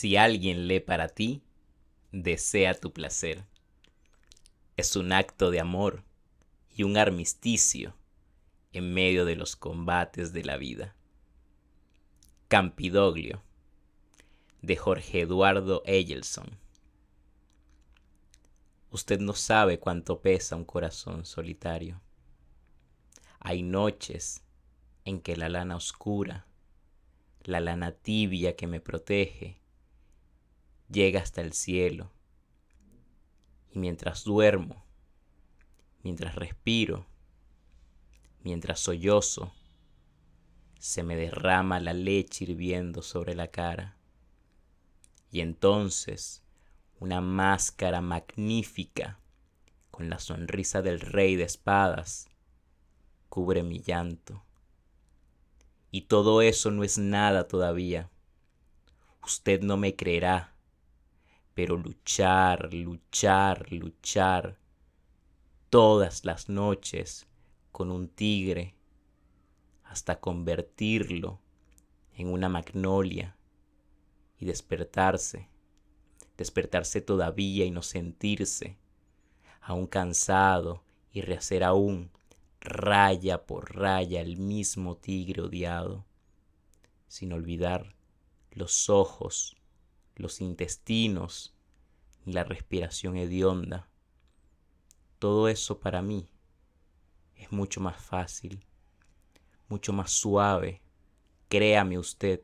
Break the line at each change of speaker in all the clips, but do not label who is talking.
Si alguien lee para ti, desea tu placer. Es un acto de amor y un armisticio en medio de los combates de la vida. Campidoglio de Jorge Eduardo Egelson. Usted no sabe cuánto pesa un corazón solitario. Hay noches en que la lana oscura, la lana tibia que me protege, llega hasta el cielo. Y mientras duermo, mientras respiro, mientras sollozo, se me derrama la leche hirviendo sobre la cara. Y entonces una máscara magnífica con la sonrisa del rey de espadas cubre mi llanto. Y todo eso no es nada todavía. Usted no me creerá, pero luchar, luchar, luchar todas las noches con un tigre hasta convertirlo en una magnolia y despertarse, despertarse todavía y no sentirse, aún cansado y rehacer aún raya por raya el mismo tigre odiado, sin olvidar los ojos, los intestinos la respiración hedionda. Todo eso para mí es mucho más fácil, mucho más suave, créame usted,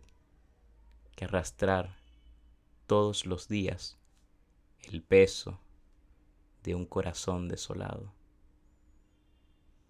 que arrastrar todos los días el peso de un corazón desolado.